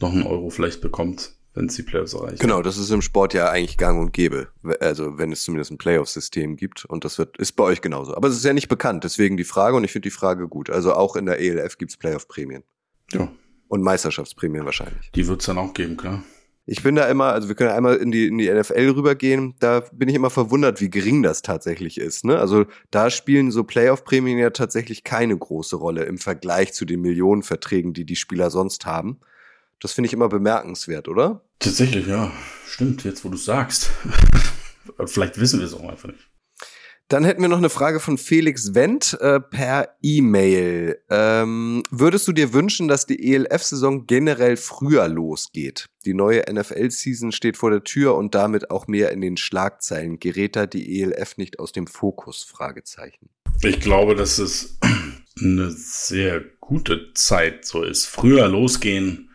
noch einen Euro vielleicht bekommt, wenn es die Playoffs erreicht. Genau, das ist im Sport ja eigentlich gang und gäbe. Also wenn es zumindest ein Playoff-System gibt und das wird, ist bei euch genauso. Aber es ist ja nicht bekannt, deswegen die Frage und ich finde die Frage gut. Also auch in der ELF gibt's Playoff-Prämien Ja, und Meisterschaftsprämien wahrscheinlich. die wird's dann auch geben, klar. Ich bin da immer, also wir können einmal in die, in die NFL rübergehen, da bin ich immer verwundert, wie gering das tatsächlich ist. Ne? Also da spielen so Playoff-Prämien ja tatsächlich keine große Rolle im Vergleich zu den Millionenverträgen, die die Spieler sonst haben. Das finde ich immer bemerkenswert, oder? Tatsächlich, ja. Stimmt, jetzt wo du sagst. *laughs* Vielleicht wissen wir es auch einfach nicht. Dann hätten wir noch eine Frage von Felix Wendt äh, per E-Mail. Ähm, würdest du dir wünschen, dass die ELF-Saison generell früher losgeht? Die neue NFL-Season steht vor der Tür und damit auch mehr in den Schlagzeilen. Gerät da die ELF nicht aus dem Fokus? Fragezeichen. Ich glaube, dass es *clears throat* eine sehr gute Zeit so ist. Früher losgehen.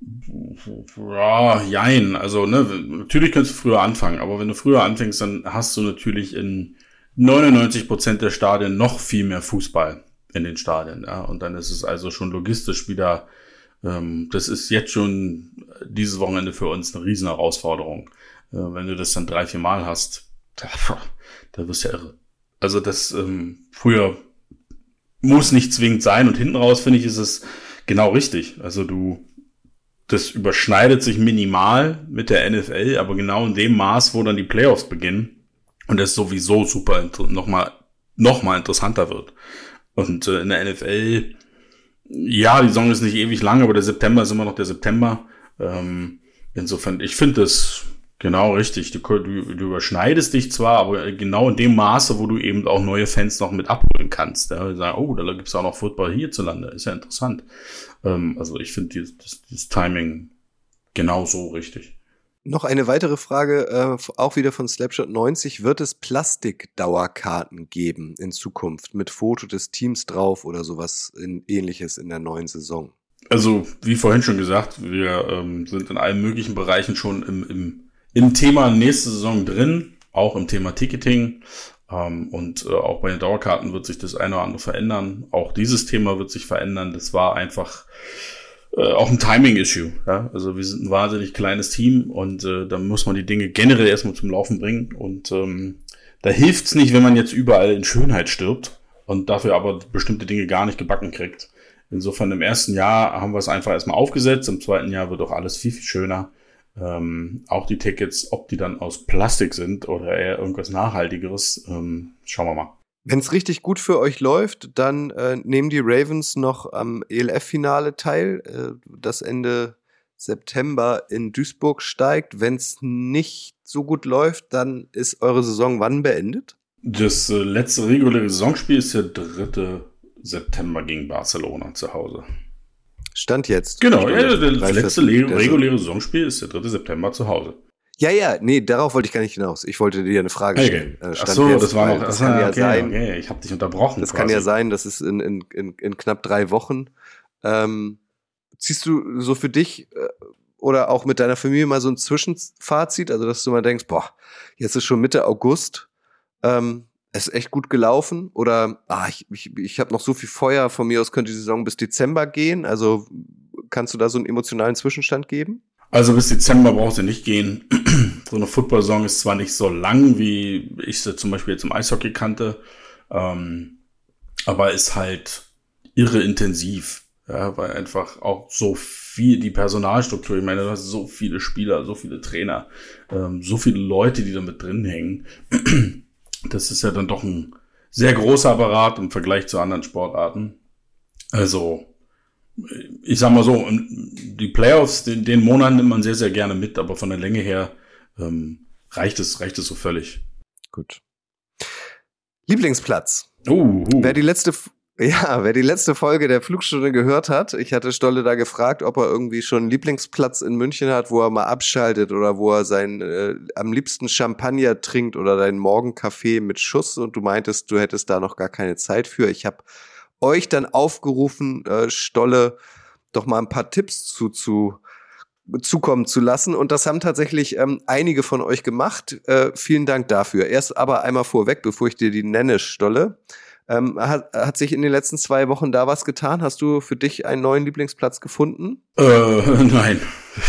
Ja, jein. Also, ne, natürlich kannst du früher anfangen, aber wenn du früher anfängst, dann hast du natürlich in 99% der Stadien noch viel mehr Fußball. in den Stadien. Ja? Und dann ist es also schon logistisch wieder, ähm, das ist jetzt schon dieses Wochenende für uns eine riesen Herausforderung. Äh, wenn du das dann drei, vier Mal hast, da, da wirst du ja irre. Also das ähm, früher muss nicht zwingend sein und hinten raus finde ich ist es genau richtig. Also du das überschneidet sich minimal mit der NFL, aber genau in dem Maß, wo dann die Playoffs beginnen und es sowieso super nochmal noch mal interessanter wird. Und äh, in der NFL, ja, die Saison ist nicht ewig lang, aber der September ist immer noch der September. Ähm, insofern, ich finde das genau richtig. Du, du, du überschneidest dich zwar, aber genau in dem Maße, wo du eben auch neue Fans noch mit abholen kannst. Ja, sagen, oh, da gibt's auch noch Football hierzulande. Ist ja interessant. Ähm, also ich finde dieses, das, das Timing genau so richtig. Noch eine weitere Frage, äh, auch wieder von Slapshot 90. Wird es Plastikdauerkarten geben in Zukunft mit Foto des Teams drauf oder sowas in, ähnliches in der neuen Saison? Also, wie vorhin schon gesagt, wir ähm, sind in allen möglichen Bereichen schon im, im, im Thema nächste Saison drin, auch im Thema Ticketing. Ähm, und äh, auch bei den Dauerkarten wird sich das eine oder andere verändern. Auch dieses Thema wird sich verändern. Das war einfach äh, auch ein Timing-Issue. Ja? Also wir sind ein wahnsinnig kleines Team und äh, da muss man die Dinge generell erstmal zum Laufen bringen. Und ähm, da hilft's nicht, wenn man jetzt überall in Schönheit stirbt und dafür aber bestimmte Dinge gar nicht gebacken kriegt. Insofern im ersten Jahr haben wir es einfach erstmal aufgesetzt, im zweiten Jahr wird auch alles viel, viel schöner. Ähm, auch die Tickets, ob die dann aus Plastik sind oder eher irgendwas Nachhaltigeres, ähm, schauen wir mal. Wenn es richtig gut für euch läuft, dann äh, nehmen die Ravens noch am ELF-Finale teil, äh, das Ende September in Duisburg steigt. Wenn es nicht so gut läuft, dann ist eure Saison wann beendet? Das äh, letzte reguläre Saisonspiel ist der 3. September gegen Barcelona zu Hause. Stand jetzt. Genau, ja, das letzte reguläre Saisonspiel ist der 3. September zu Hause. Ja, ja, nee, darauf wollte ich gar nicht hinaus. Ich wollte dir eine Frage stellen. Okay. Äh, Stand Ach so, jetzt, das war noch, das kann ja okay, sein. Okay, ich habe dich unterbrochen. Das quasi. kann ja sein, das ist in, in, in, in knapp drei Wochen. Ähm, ziehst du so für dich äh, oder auch mit deiner Familie mal so ein Zwischenfazit, also dass du mal denkst, boah, jetzt ist schon Mitte August, ähm, es ist echt gut gelaufen oder ah, ich, ich, ich habe noch so viel Feuer, von mir aus könnte die Saison bis Dezember gehen. Also kannst du da so einen emotionalen Zwischenstand geben? Also bis Dezember brauchst du nicht gehen. *clears throat* so eine Football-Saison ist zwar nicht so lang, wie ich sie zum Beispiel jetzt im Eishockey kannte, ähm, aber ist halt irre intensiv. Ja, weil einfach auch so viel die Personalstruktur, ich meine, du hast so viele Spieler, so viele Trainer, ähm, so viele Leute, die da mit drin hängen *clears throat* das ist ja dann doch ein sehr großer Apparat im Vergleich zu anderen Sportarten. Also, ich sag mal so, die Playoffs, den, den Monat nimmt man sehr, sehr gerne mit, aber von der Länge her ähm, reicht es, reicht es so völlig. Gut. Lieblingsplatz. Uh, uh. Wer die letzte ja, wer die letzte Folge der Flugstunde gehört hat, ich hatte Stolle da gefragt, ob er irgendwie schon einen Lieblingsplatz in München hat, wo er mal abschaltet oder wo er sein äh, am liebsten Champagner trinkt oder deinen Morgenkaffee mit Schuss und du meintest, du hättest da noch gar keine Zeit für. Ich habe euch dann aufgerufen, äh, Stolle doch mal ein paar Tipps zu, zu zukommen zu lassen. Und das haben tatsächlich ähm, einige von euch gemacht. Äh, vielen Dank dafür. Erst aber einmal vorweg, bevor ich dir die nenne, Stolle. Ähm, hat, hat sich in den letzten zwei Wochen da was getan? Hast du für dich einen neuen Lieblingsplatz gefunden? Äh, *laughs* nein.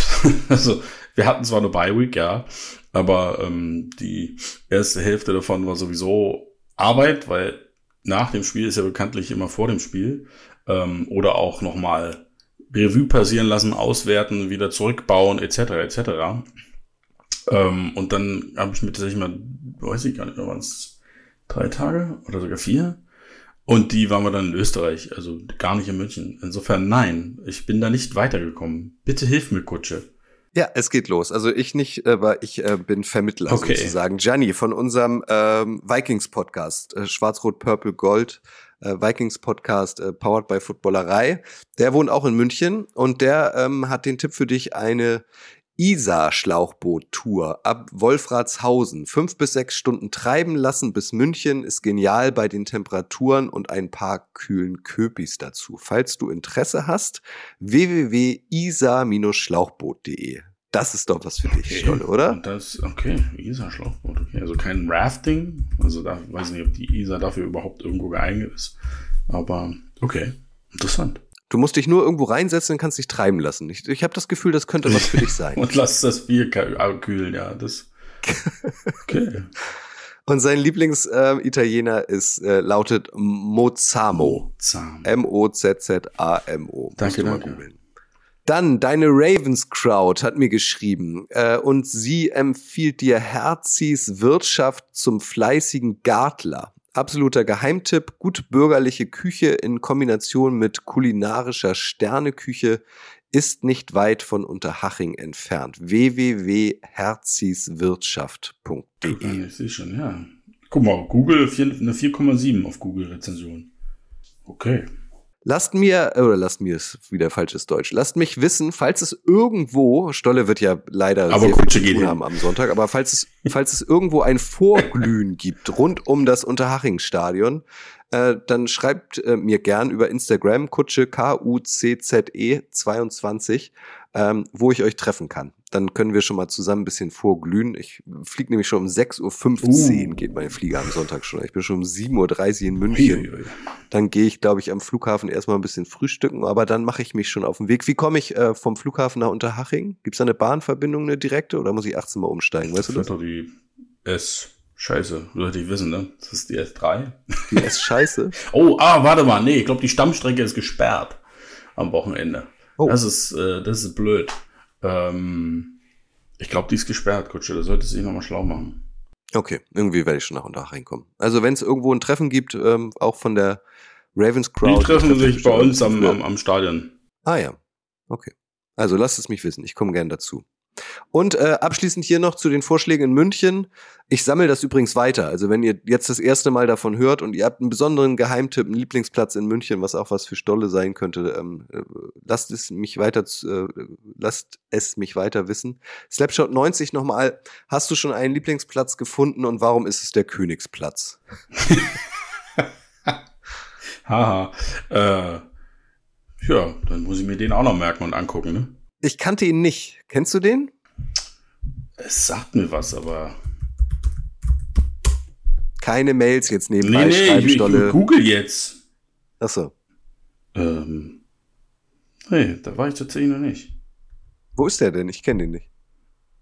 *laughs* also, wir hatten zwar eine Bye-Week, ja, aber ähm, die erste Hälfte davon war sowieso Arbeit, weil nach dem Spiel ist ja bekanntlich immer vor dem Spiel. Ähm, oder auch nochmal Revue passieren lassen, auswerten, wieder zurückbauen, etc. etc. Ähm, und dann habe ich mir tatsächlich mal, weiß ich gar nicht, waren es drei Tage oder sogar vier, und die waren wir dann in Österreich, also gar nicht in München. Insofern nein, ich bin da nicht weitergekommen. Bitte hilf mir, Kutsche. Ja, es geht los. Also ich nicht, aber ich äh, bin Vermittler okay. sozusagen. Gianni von unserem ähm, Vikings-Podcast, äh, Schwarz-Rot, Purple, Gold, äh, Vikings-Podcast, äh, powered by Footballerei. Der wohnt auch in München und der ähm, hat den Tipp für dich, eine Isar-Schlauchboot-Tour ab Wolfratshausen. Fünf bis sechs Stunden treiben lassen bis München ist genial bei den Temperaturen und ein paar kühlen Köpis dazu. Falls du Interesse hast, www.isar-schlauchboot.de. Das ist doch was für dich, okay. Stolle, oder? Das, okay, Isar-Schlauchboot, okay. Also kein Rafting. Also da weiß ich nicht, ob die Isar dafür überhaupt irgendwo geeignet ist. Aber okay, interessant. Du musst dich nur irgendwo reinsetzen und kannst dich treiben lassen. Ich, ich habe das Gefühl, das könnte was für dich *laughs* sein. und lass das Bier kühlen, ja. Das. *laughs* Okay. Und sein Lieblings-Italiener äh, ist äh, lautet Mozamo. Mozamo. M-O-Z-Z-A-M-O. Danke, danke. Dann deine Ravens Crowd hat mir geschrieben äh, und sie empfiehlt dir Herzis Wirtschaft zum fleißigen Gartler. Absoluter Geheimtipp, gut bürgerliche Küche in Kombination mit kulinarischer Sterneküche ist nicht weit von Unterhaching entfernt. www.herziswirtschaft.de Ich sehe schon, ja. Guck mal, Google, eine 4,7 auf Google-Rezension. Okay. Lasst mir, oder lasst mir es wieder falsches Deutsch, lasst mich wissen, falls es irgendwo, Stolle wird ja leider aber sehr Kutsche viel zu tun haben am Sonntag, aber falls es, falls es irgendwo ein Vorglühen gibt rund um das Unterhaching-Stadion, äh, dann schreibt äh, mir gern über Instagram Kutsche K-U-C-Z-E 22, ähm, wo ich euch treffen kann. Dann können wir schon mal zusammen ein bisschen vorglühen. Ich fliege nämlich schon um 6.15 Uhr, Uh. geht meine Flieger am Sonntag schon. Ich bin schon um 7.30 Uhr in München. Dann gehe ich, glaube ich, am Flughafen erstmal ein bisschen frühstücken, aber dann mache ich mich schon auf den Weg. Wie komme ich äh, vom Flughafen nach Unterhaching? Gibt es da eine Bahnverbindung, eine direkte, oder muss ich 18 Mal umsteigen? Weißt du Das doch die S. Scheiße, sollte ich wissen, ne? Das ist die S3. Die ist scheiße. *laughs* Oh, ah, warte mal, nee, ich glaube, die Stammstrecke ist gesperrt am Wochenende. Oh. Das ist, äh, das ist blöd. Ähm, ich glaube, die ist gesperrt, Kutsche. Da sollte sich nochmal schlau machen. Okay, irgendwie werde ich schon nach Unterhaching kommen. Also wenn es irgendwo ein Treffen gibt, ähm, auch von der Ravens Crowd. die treffen sich bei uns am, am, am Stadion. Ah ja, okay. Also lasst es mich wissen, ich komme gern dazu. Und äh, abschließend hier noch zu den Vorschlägen in München. Ich sammle das übrigens weiter. Also wenn ihr jetzt das erste Mal davon hört und ihr habt einen besonderen Geheimtipp, einen Lieblingsplatz in München, was auch was für Stolle sein könnte, ähm, äh, lasst es mich weiter, äh, lasst es mich weiter wissen. Slapshot 90 nochmal. Hast du schon einen Lieblingsplatz gefunden und warum ist es der Königsplatz? *laughs* Haha. Äh, ja, dann muss ich mir den auch noch merken und angucken, ne? Ich kannte ihn nicht. Kennst du den? Es sagt mir was, aber. Keine Mails jetzt Nee, nebenbei nee, schreiben, ich, ich Stolle. google jetzt. Achso. Ähm, nee, da war ich tatsächlich noch nicht. Wo ist der denn? Ich kenne den nicht.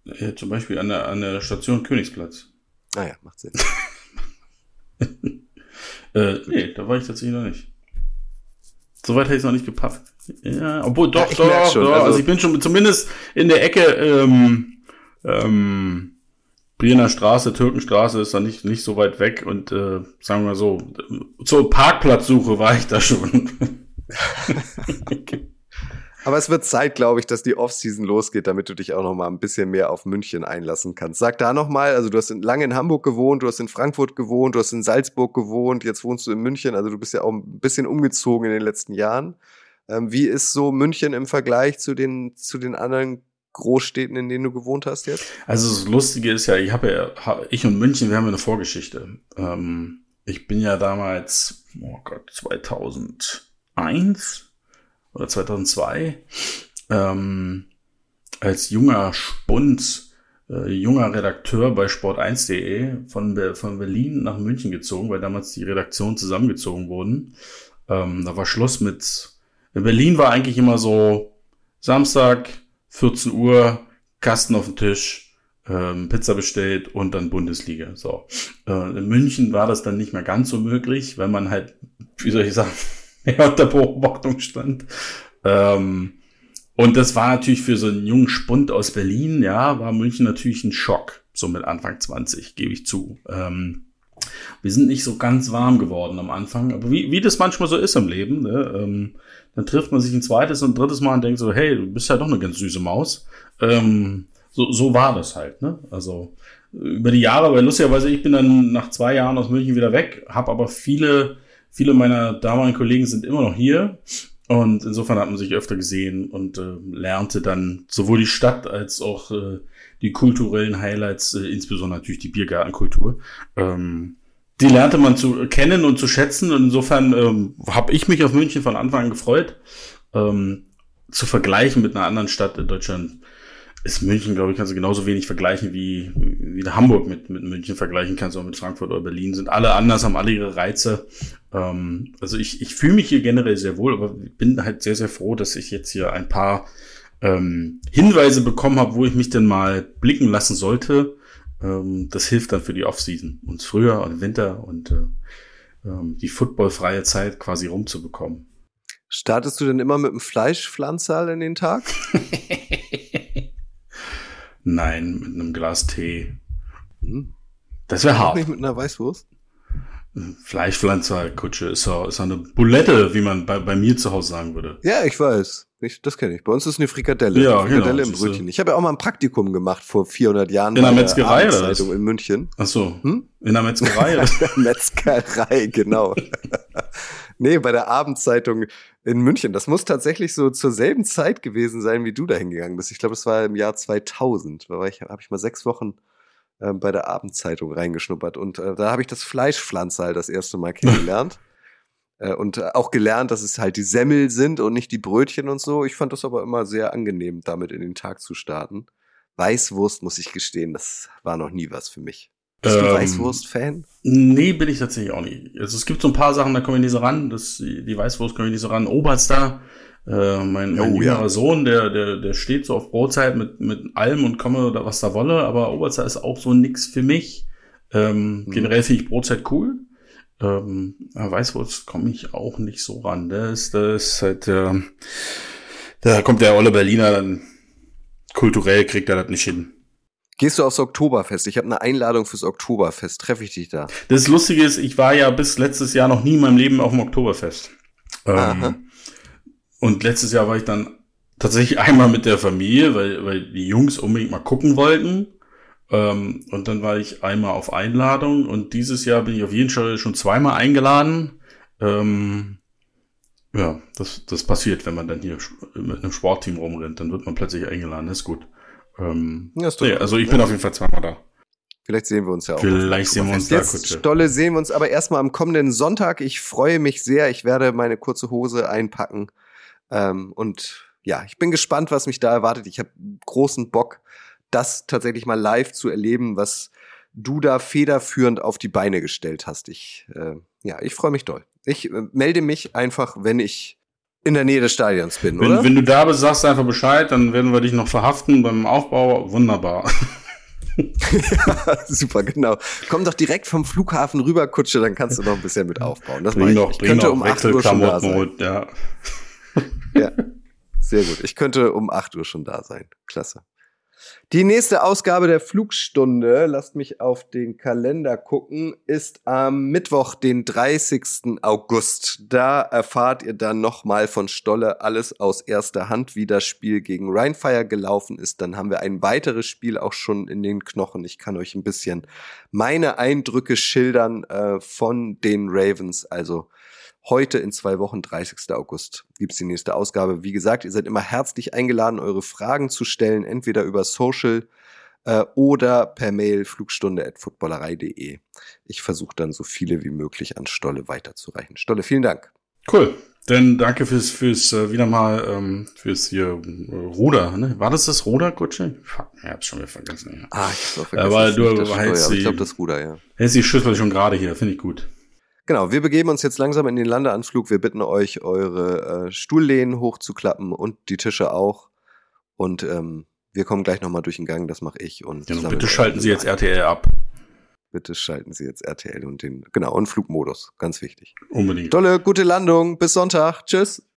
Ja, zum Beispiel an der, an der Station Königsplatz. Naja, Ah macht Sinn. *laughs* Äh, nee, da war ich tatsächlich noch nicht. Soweit hätte ich es noch nicht gepackt. Ja, obwohl doch, Ja, doch, schon, doch. also- Also, ich bin schon zumindest in der Ecke ähm, ähm, Briener Straße, Türkenstraße ist da nicht, nicht so weit weg und äh, sagen wir mal so, zur Parkplatzsuche war ich da schon. *laughs* Aber es wird Zeit, glaube ich, dass die Offseason losgeht, damit du dich auch noch mal ein bisschen mehr auf München einlassen kannst. Sag da noch mal, also du hast in, lange in Hamburg gewohnt, du hast in Frankfurt gewohnt, du hast in Salzburg gewohnt, jetzt wohnst du in München, also du bist ja auch ein bisschen umgezogen in den letzten Jahren. Ähm, wie ist so München im Vergleich zu den, zu den anderen Großstädten, in denen du gewohnt hast jetzt? Also das Lustige ist ja, ich habe ja, ich und München, wir haben eine Vorgeschichte. Ähm, ich bin ja damals, oh Gott, 2001 oder 2002 ähm, als junger Spund, äh, junger Redakteur bei sport1.de von, von Berlin nach München gezogen, weil damals die Redaktionen zusammengezogen wurden. Ähm, da war Schluss mit, in Berlin war eigentlich immer so Samstag, 14 Uhr, Kasten auf dem Tisch, ähm, Pizza bestellt und dann Bundesliga. So. Äh, in München war das dann nicht mehr ganz so möglich, weil man halt, wie soll ich sagen, *laughs* mehr unter Beobachtung stand. Ähm, und das war natürlich für so einen jungen Spund aus Berlin, ja, war München natürlich ein Schock, so mit Anfang 20, gebe ich zu. Ähm, wir sind nicht so ganz warm geworden am Anfang, aber wie, wie das manchmal so ist im Leben, ne? ähm, dann trifft man sich ein zweites und drittes Mal und denkt so, hey, du bist ja doch eine ganz süße Maus. Ähm, so, so war das halt, ne? Also über die Jahre, weil lustigerweise, ich bin dann nach zwei Jahren aus München wieder weg, habe aber viele, viele meiner damaligen Kollegen sind immer noch hier. Und insofern hat man sich öfter gesehen und äh, lernte dann sowohl die Stadt als auch äh, die kulturellen Highlights, äh, insbesondere natürlich die Biergartenkultur. Ähm, die lernte man zu kennen und zu schätzen. Und insofern ähm, habe ich mich auf München von Anfang an gefreut. Ähm, zu vergleichen mit einer anderen Stadt in Deutschland ist München, glaube ich, kannst du genauso wenig vergleichen wie, wie Hamburg mit, mit München vergleichen kannst, auch mit Frankfurt oder Berlin. Sind alle anders, haben alle ihre Reize. Ähm, also ich, ich fühle mich hier generell sehr wohl, aber bin halt sehr, sehr froh, dass ich jetzt hier ein paar ähm, Hinweise bekommen habe, wo ich mich denn mal blicken lassen sollte. Ähm, das hilft dann für die Offseason, uns früher und Winter und äh, ähm, die footballfreie Zeit quasi rumzubekommen. Startest du denn immer mit einem Fleischpflanzerl in den Tag? *laughs* Nein, mit einem Glas Tee. Hm. Das wäre hart. Nicht mit einer Weißwurst? Fleischpflanzerkutsche ist ja, ist eine Bulette, wie man bei, bei mir zu Hause sagen würde. Ja, ich weiß. Ich, das kenne ich. Bei uns ist eine Frikadelle. Ja, eine Frikadelle genau, im Brötchen. Ich habe ja auch mal ein Praktikum gemacht vor 400 Jahren. In der Metzgerei oder was? in München. Ach so. Hm? In der Metzgerei? *laughs* Metzgerei, genau. *laughs* nee, bei der Abendzeitung in München. Das muss tatsächlich so zur selben Zeit gewesen sein, wie du da hingegangen bist. Ich glaube, das war im Jahr 2000. Da war ich, habe ich mal sechs Wochen äh, bei der Abendzeitung reingeschnuppert und äh, da habe ich das Fleischpflanzer halt das erste Mal kennengelernt. Äh, und äh, auch gelernt, dass es halt die Semmel sind und nicht die Brötchen und so. Ich fand das aber immer sehr angenehm, damit in den Tag zu starten. Weißwurst, muss ich gestehen, das war noch nie was für mich. Bist ähm, du Weißwurst-Fan? Nee, bin ich tatsächlich auch nicht. Also es gibt so ein paar Sachen, da kommen wir nicht so ran. Das, die Weißwurst kommen wir nicht so ran. Oberstar, äh, mein, mein oh, jüngerer ja. Sohn, der, der, der steht so auf Brotzeit mit, mit allem und komme oder was da wolle, aber Oberstar ist auch so nix für mich. Ähm, mhm. Generell finde ich Brotzeit cool. Ähm, Weißwurst komme ich auch nicht so ran. Da ist, da ist halt, äh, da kommt der olle Berliner dann kulturell kriegt er das nicht hin. Gehst du aufs Oktoberfest? Ich habe eine Einladung fürs Oktoberfest. Treffe ich dich da? Das Lustige ist, ich war ja bis letztes Jahr noch nie in meinem Leben auf dem Oktoberfest. Ähm, und letztes Jahr war ich dann tatsächlich *laughs* einmal mit der Familie, weil, weil die Jungs unbedingt mal gucken wollten. Ähm, und dann war ich einmal auf Einladung und dieses Jahr bin ich auf jeden Fall schon zweimal eingeladen. Ähm, ja, das, das passiert, wenn man dann hier mit einem Sportteam rumrennt, dann wird man plötzlich eingeladen, das ist gut. Ähm, ja, ist nee, also ich bin auf jeden Fall zweimal da. Vielleicht sehen wir uns ja auch. Vielleicht sehen wir uns da, Jetzt, Stolle, sehen wir uns aber erstmal am kommenden Sonntag. Ich freue mich sehr. Ich werde meine kurze Hose einpacken. Ähm, und ja, ich bin gespannt, was mich da erwartet. Ich habe großen Bock, das tatsächlich mal live zu erleben, was du da federführend auf die Beine gestellt hast. Ich, äh, ja, ich freue mich doll. Ich äh, melde mich einfach, wenn ich in der Nähe des Stadions bin, wenn, oder? Wenn du da bist, sagst du einfach Bescheid, dann werden wir dich noch verhaften beim Aufbau. Wunderbar. ja, *laughs* *laughs* super, genau. Komm doch direkt vom Flughafen rüber, Kutsche, dann kannst du noch ein bisschen mit aufbauen. Das bring doch, ich. ich könnte um 8 Uhr schon da sein. Ja. *laughs* ja, sehr gut. Ich könnte um 8 Uhr schon da sein. Klasse. Die nächste Ausgabe der Flugstunde, lasst mich auf den Kalender gucken, ist am Mittwoch, den 30. August. Da erfahrt ihr dann nochmal von Stolle alles aus erster Hand, wie das Spiel gegen Rheinfire gelaufen ist. Dann haben wir ein weiteres Spiel auch schon in den Knochen. Ich kann euch ein bisschen meine Eindrücke schildern äh, von den Ravens. Also Heute in zwei Wochen, 30. August, gibt's die nächste Ausgabe. Wie gesagt, ihr seid immer herzlich eingeladen, eure Fragen zu stellen, entweder über Social äh, oder per Mail flugstunde.footballerei.de. Ich versuche dann so viele wie möglich an Stolle weiterzureichen. Stolle, vielen Dank. Cool. Denn danke fürs, fürs äh, wieder mal ähm, fürs hier äh, Ruder. Ne? War das das Ruder, Kutsche? Fuck, ich hab's schon wieder vergessen. Ja. Ah, ich hab's vergessen. Aber du hältst die, ich glaube das Ruder, ja. Hältst die Schüssel schon gerade hier, finde ich gut. Genau, wir begeben uns jetzt langsam in den Landeanflug. Wir bitten euch, eure äh, Stuhllehnen hochzuklappen und die Tische auch. Und ähm, wir kommen gleich nochmal durch den Gang, das mache ich. Und ja, bitte schalten Sie jetzt RTL ab. Bitte schalten Sie jetzt RTL und den, genau, und Flugmodus, ganz wichtig. Unbedingt. Tolle, gute Landung, bis Sonntag, tschüss.